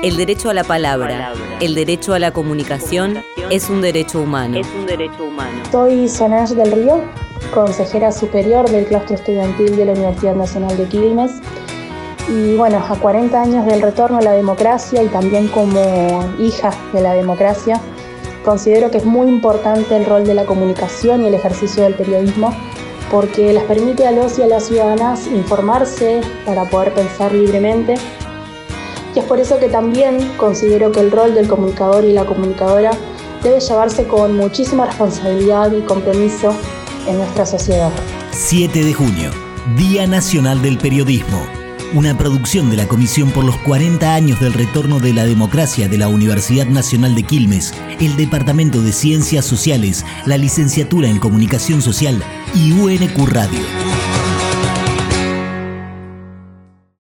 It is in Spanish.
El derecho a la palabra, el derecho a la comunicación es un derecho humano. Soy Solange del Río, consejera superior del claustro estudiantil de la Universidad Nacional de Quilmes. Y bueno, a 40 años del retorno a la democracia y también como hija de la democracia, considero que es muy importante el rol de la comunicación y el ejercicio del periodismo porque les permite a los y a las ciudadanas informarse para poder pensar libremente y es por eso que también considero que el rol del comunicador y la comunicadora debe llevarse con muchísima responsabilidad y compromiso en nuestra sociedad. 7 de junio, Día Nacional del Periodismo. Una producción de la Comisión por los 40 años del retorno de la democracia de la Universidad Nacional de Quilmes, el Departamento de Ciencias Sociales, la Licenciatura en Comunicación Social y UNQ Radio.